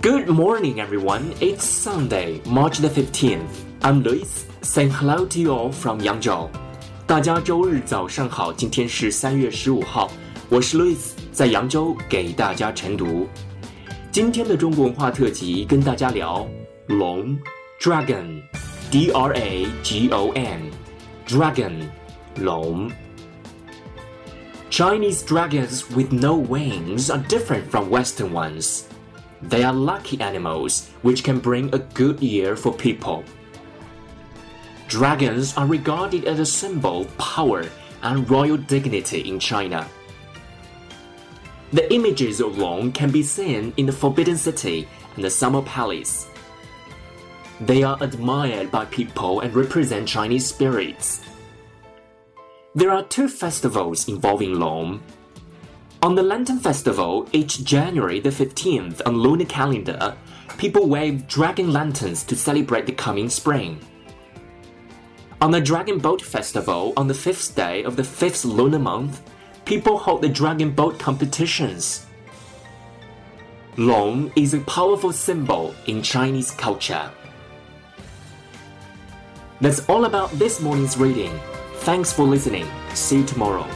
Good morning, everyone. It's Sunday, March the 15th. I'm Lewis, saying hello to you all from Yangzhou. 大家周日早上好，今天是三月十五号，我是 Lewis，在扬州给大家晨读。今天的中国文化特辑跟大家聊龙 （dragon），d r a g o n，dragon，龙。Chinese dragons with no wings are different from Western ones. They are lucky animals which can bring a good year for people. Dragons are regarded as a symbol of power and royal dignity in China. The images of Long can be seen in the Forbidden City and the Summer Palace. They are admired by people and represent Chinese spirits. There are two festivals involving Long on the Lantern Festival, each January the 15th on lunar calendar, people wave dragon lanterns to celebrate the coming spring. On the Dragon Boat Festival, on the fifth day of the fifth lunar month, people hold the dragon boat competitions. Long is a powerful symbol in Chinese culture. That's all about this morning's reading. Thanks for listening. See you tomorrow.